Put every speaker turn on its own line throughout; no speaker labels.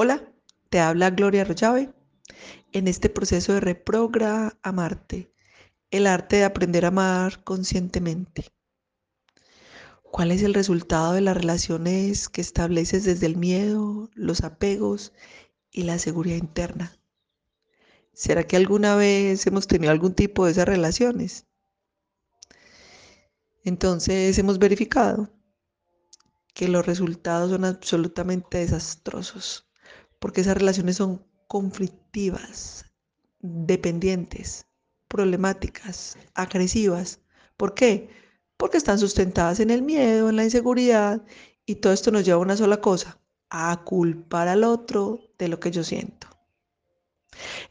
Hola, te habla Gloria Rollave. En este proceso de reprogra amarte, el arte de aprender a amar conscientemente. ¿Cuál es el resultado de las relaciones que estableces desde el miedo, los apegos y la seguridad interna? ¿Será que alguna vez hemos tenido algún tipo de esas relaciones? Entonces hemos verificado que los resultados son absolutamente desastrosos porque esas relaciones son conflictivas, dependientes, problemáticas, agresivas. ¿Por qué? Porque están sustentadas en el miedo, en la inseguridad, y todo esto nos lleva a una sola cosa, a culpar al otro de lo que yo siento.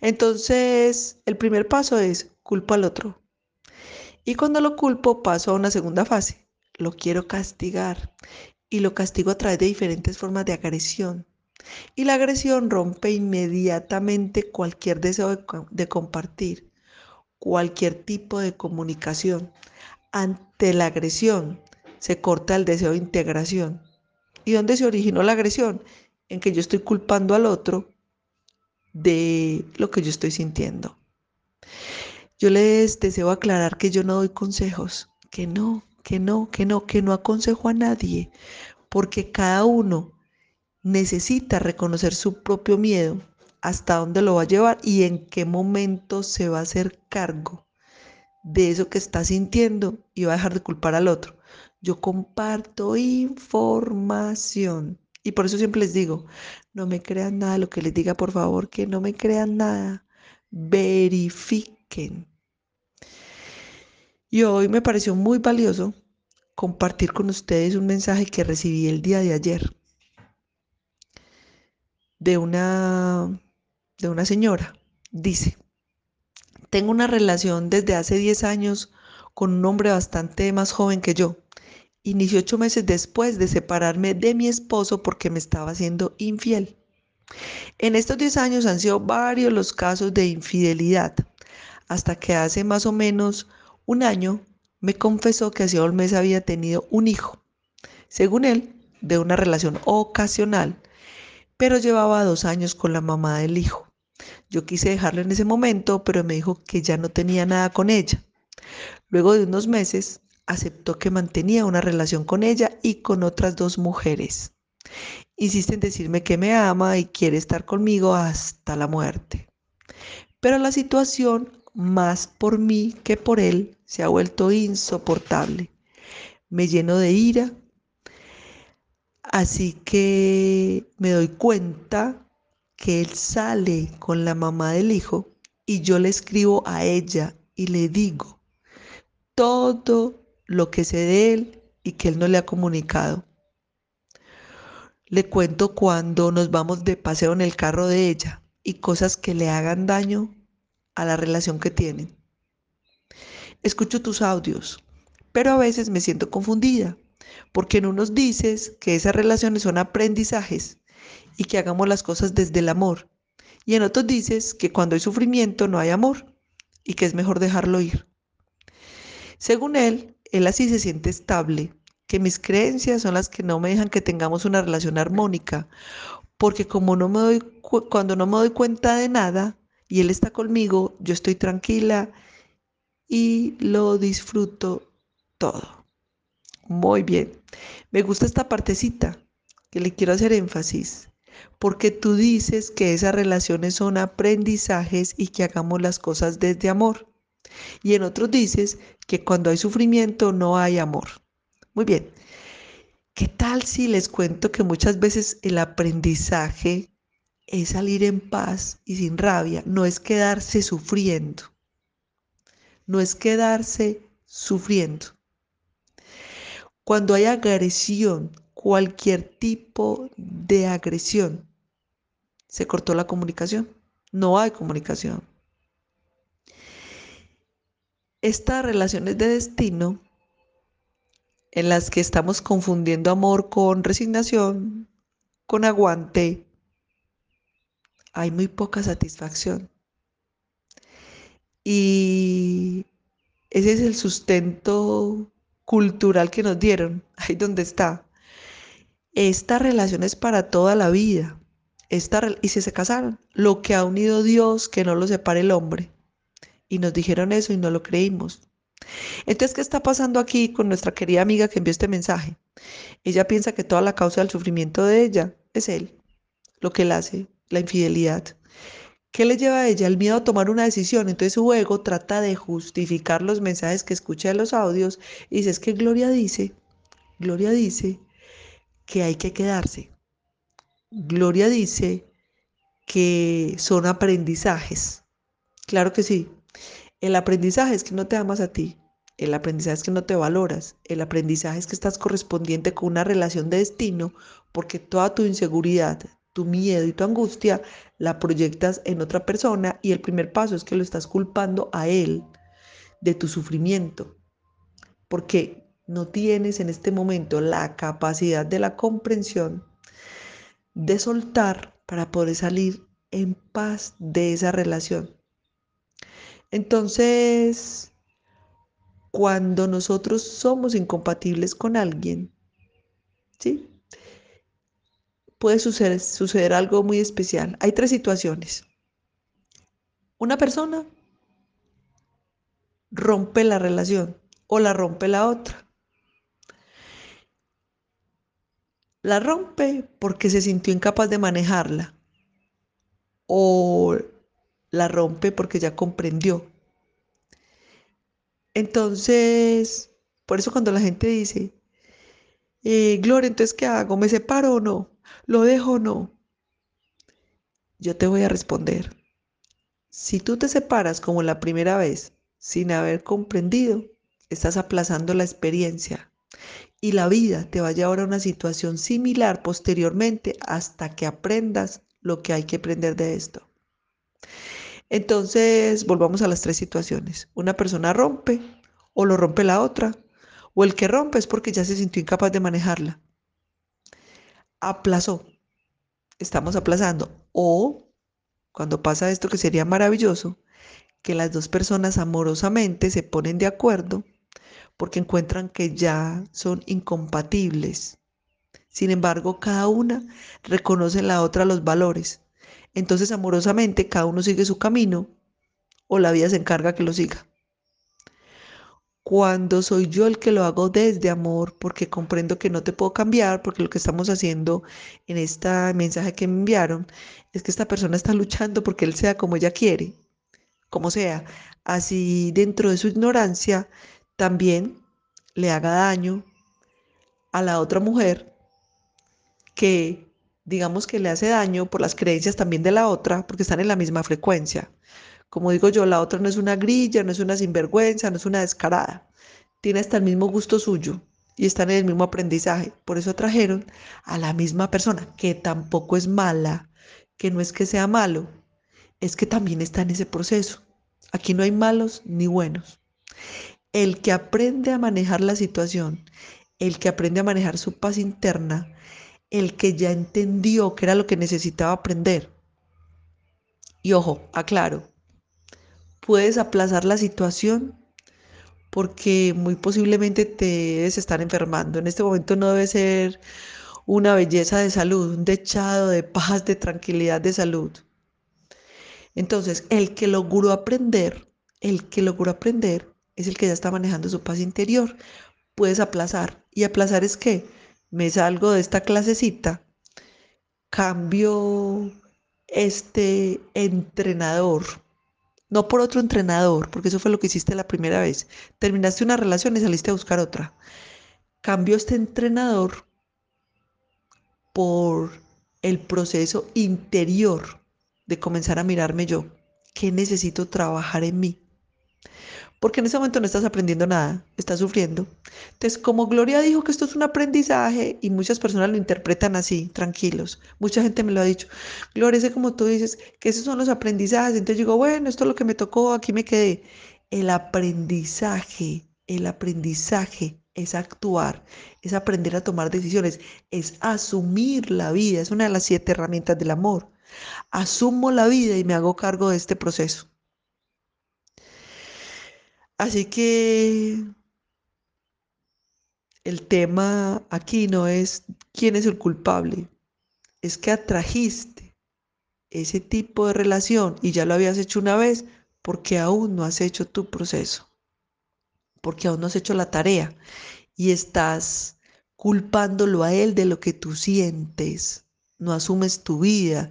Entonces, el primer paso es culpo al otro. Y cuando lo culpo, paso a una segunda fase. Lo quiero castigar. Y lo castigo a través de diferentes formas de agresión y la agresión rompe inmediatamente cualquier deseo de, compartir, cualquier tipo de comunicación. Ante la agresión se corta el deseo de integración. ¿Y dónde se originó la agresión? En que yo estoy culpando al otro de lo que yo estoy sintiendo. Yo les deseo aclarar que yo no doy consejos, que no, que no, que no, que no aconsejo a nadie, porque cada uno necesita reconocer su propio miedo, hasta dónde lo va a llevar y en qué momento se va a hacer cargo de eso que está sintiendo y va a dejar de culpar al otro. Yo comparto información y por eso siempre les digo, no me crean nada lo que les diga, por favor, que no me crean nada. Verifiquen. Y hoy me pareció muy valioso compartir con ustedes un mensaje que recibí el día de ayer de una, de una señora. Dice, tengo una relación desde hace 10 años con un hombre bastante más joven que yo. Inicié ocho meses después de separarme de mi esposo porque me estaba haciendo infiel. En estos 10 años han sido varios los casos de infidelidad, hasta que hace más o menos un año me confesó que hacía un mes había tenido un hijo, según él, de una relación ocasional pero llevaba dos años con la mamá del hijo. Yo quise dejarlo en ese momento, pero me dijo que ya no tenía nada con ella. Luego de unos meses, aceptó que mantenía una relación con ella y con otras dos mujeres. Insiste en decirme que me ama y quiere estar conmigo hasta la muerte. Pero la situación, más por mí que por él, se ha vuelto insoportable. Me lleno de ira Así que me doy cuenta que él sale con la mamá del hijo y yo le escribo a ella y le digo todo lo que sé de él y que él no le ha comunicado. Le cuento cuando nos vamos de paseo en el carro de ella y cosas que le hagan daño a la relación que tienen. Escucho tus audios, pero a veces me siento confundida porque en unos dices que esas relaciones son aprendizajes y que hagamos las cosas desde el amor. Y en otros dices que cuando hay sufrimiento no hay amor y que es mejor dejarlo ir. Según él, él así se siente estable, que mis creencias son las que no me dejan que tengamos una relación armónica, porque como no me doy cuando no me doy cuenta de nada y él está conmigo, yo estoy tranquila y lo disfruto todo. Muy bien. Me gusta esta partecita que le quiero hacer énfasis, porque tú dices que esas relaciones son aprendizajes y que hagamos las cosas desde amor. Y en otros dices que cuando hay sufrimiento no hay amor. Muy bien. ¿Qué tal si les cuento que muchas veces el aprendizaje es salir en paz y sin rabia, no es quedarse sufriendo, no es quedarse sufriendo. Cuando hay agresión, cualquier tipo de agresión, se cortó la comunicación. No hay comunicación. Estas relaciones de destino en las que estamos confundiendo amor con resignación, con aguante, hay muy poca satisfacción. Y ese es el sustento cultural que nos dieron, ahí donde está. Esta relación es para toda la vida. esta, y si se casaron, lo que ha unido Dios, que no lo separe el hombre. Y nos dijeron eso y no lo creímos. Entonces, ¿qué está pasando aquí con nuestra querida amiga que envió este mensaje? Ella piensa que toda la causa del sufrimiento de ella es él, lo que él hace, la infidelidad. ¿Qué le lleva a ella? El miedo a tomar una decisión. Entonces su ego trata de justificar los mensajes que escucha en los audios y dice, es que Gloria dice, Gloria dice que hay que quedarse. Gloria dice que son aprendizajes. Claro que sí. El aprendizaje es que no te amas a ti. El aprendizaje es que no te valoras. El aprendizaje es que estás correspondiente con una relación de destino porque toda tu inseguridad, tu miedo y tu angustia la proyectas en otra persona y el primer paso es que lo estás culpando a él de tu sufrimiento. Porque no tienes en este momento la capacidad de la comprensión de soltar para poder salir en paz de esa relación. Entonces, cuando nosotros somos incompatibles con alguien, ¿sí? Puede suceder, suceder algo muy especial. Hay tres situaciones. Una persona rompe la relación o la rompe la otra. La rompe porque se sintió incapaz de manejarla o la rompe porque ya comprendió. Entonces, por eso cuando la gente dice, eh, Gloria, entonces, ¿qué hago? ¿Me separo o no? ¿Lo dejo o no? Yo te voy a responder. Si tú te separas como la primera vez sin haber comprendido, estás aplazando la experiencia y la vida te va a llevar a una situación similar posteriormente hasta que aprendas lo que hay que aprender de esto. Entonces, volvamos a las tres situaciones. Una persona rompe o lo rompe la otra, o el que rompe es porque ya se sintió incapaz de manejarla. Aplazó. Estamos aplazando. O, cuando pasa esto que sería maravilloso, que las dos personas amorosamente se ponen de acuerdo porque encuentran que ya son incompatibles. Sin embargo, cada una reconoce en la otra los valores entonces amorosamente cada uno sigue su camino o la vida se encarga que lo siga. Cuando soy yo el que lo hago desde amor, porque comprendo que no te puedo cambiar, porque lo que estamos haciendo en este mensaje que me enviaron es que esta persona está luchando porque él sea como ella quiere, como sea. Así dentro de su ignorancia también le haga daño a la otra mujer que digamos que le hace daño por las creencias también de la otra, porque están en la misma frecuencia. Como digo yo, la otra no es una grilla, no es una sinvergüenza, no es una descarada. Tiene hasta el mismo gusto suyo y están en el mismo aprendizaje. Por eso atrajeron a la misma persona, que tampoco es mala, que no es que sea malo, es que también está en ese proceso. Aquí no hay malos ni buenos. El que aprende a manejar la situación, el que aprende a manejar su paz interna, el que ya entendió que era lo que necesitaba aprender. Y ojo, aclaro, puedes aplazar la situación porque muy posiblemente te debes estar enfermando. En este momento no debe ser una belleza de salud, un dechado de paz, de tranquilidad, de salud. Entonces, el que logró aprender, el que logró aprender es el que ya está manejando su paz interior. Puedes aplazar. ¿Y aplazar es qué? me salgo de esta clasecita, cambio este entrenador, no por otro entrenador, porque eso fue lo que hiciste la primera vez. Terminaste una relación y saliste a buscar otra. Cambio este entrenador por el proceso interior de comenzar a mirarme yo. ¿Qué necesito trabajar en mí? Porque en ese momento no estás aprendiendo nada, estás sufriendo. Entonces, como Gloria dijo que esto es un aprendizaje y muchas personas lo interpretan así, tranquilos, mucha gente me lo ha dicho, Gloria, ese como tú dices, que esos son los aprendizajes, entonces digo, bueno, esto es lo que me tocó, aquí me quedé. El aprendizaje, el aprendizaje es actuar, es aprender a tomar decisiones, es asumir la vida, es una de las siete herramientas del amor. Asumo la vida y me hago cargo de este proceso. Así que el tema aquí no es quién es el culpable, es que atrajiste ese tipo de relación y ya lo habías hecho una vez, porque aún no has hecho tu proceso, porque aún no has hecho la tarea y estás culpándolo a él de lo que tú sientes, no asumes tu vida.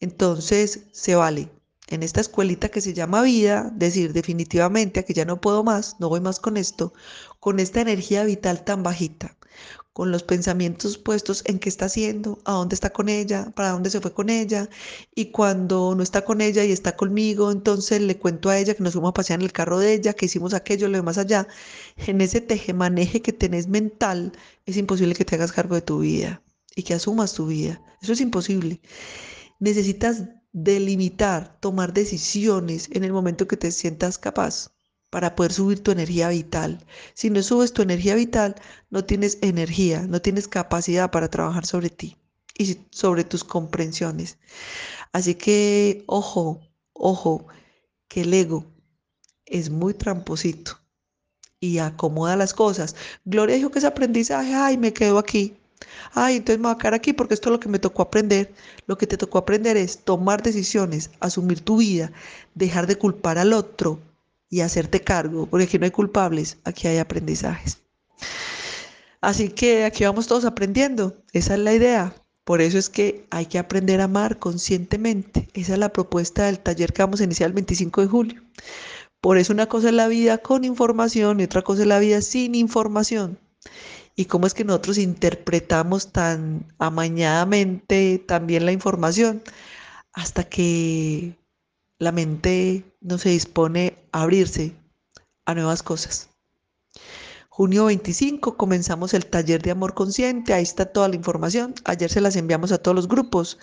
Entonces, se vale en esta escuelita que se llama vida, decir definitivamente que ya no puedo más, no voy más con esto, con esta energía vital tan bajita, con los pensamientos puestos en qué está haciendo, a dónde está con ella, para dónde se fue con ella, y cuando no está con ella y está conmigo, entonces le cuento a ella que nos fuimos a pasear en el carro de ella, que hicimos aquello, lo demás allá. En ese tejemaneje que tenés mental, es imposible que te hagas cargo de tu vida y que asumas tu vida. Eso es imposible. Necesitas delimitar, tomar decisiones en el momento que te sientas capaz para poder subir tu energía vital. Si no subes tu energía vital, no tienes energía, no tienes capacidad para trabajar sobre ti y sobre tus comprensiones. Así que, ojo, ojo, que el ego es muy tramposito y acomoda las cosas. Gloria dijo que ese aprendizaje, ay, me quedo aquí. Ay, entonces me voy a quedar aquí porque esto es lo que me tocó aprender. Lo que te tocó aprender es tomar decisiones, asumir tu vida, dejar de culpar al otro, y hacerte cargo, porque aquí no hay culpables, aquí hay aprendizajes. Así que aquí vamos todos aprendiendo, esa es la idea. Por eso es que hay que aprender a amar conscientemente. Esa es la propuesta del taller que vamos a iniciar el 25 de julio. Por eso una cosa es la vida con información y otra cosa es la vida sin información. Y cómo es que nosotros interpretamos tan amañadamente también la información hasta que la mente no se dispone a abrirse a nuevas cosas. Junio 25 comenzamos el taller de amor consciente, ahí está toda la información, ayer se las enviamos a todos los grupos.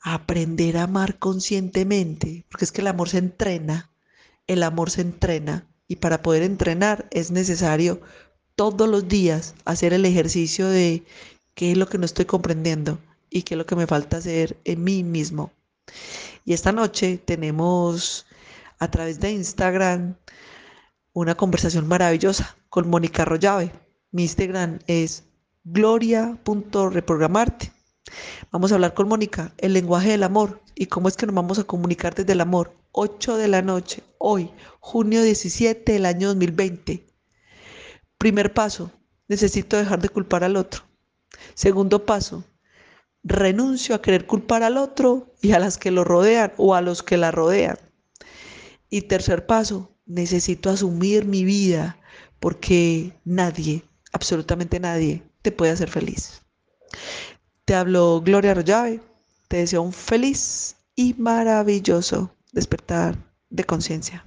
Aprender a amar conscientemente, porque es que el amor se entrena, el amor se entrena y para poder entrenar es necesario todos los días hacer el ejercicio de qué es lo que no estoy comprendiendo y qué es lo que me falta hacer en mí mismo. Y esta noche tenemos a través de Instagram una conversación maravillosa con Mónica Rollave. Mi Instagram es gloria.reprogramarte. Vamos a hablar con Mónica el lenguaje del amor y cómo es que nos vamos a comunicar desde el amor. 8 de la noche, hoy, junio 17 del año 2020. Primer paso, necesito dejar de culpar al otro. Segundo paso, renuncio a querer culpar al otro y a las que lo rodean o a los que la rodean. Y tercer paso, necesito asumir mi vida porque nadie, absolutamente nadie, te puede hacer feliz. Te hablo Gloria Arroyave, te deseo un feliz y maravilloso despertar de conciencia.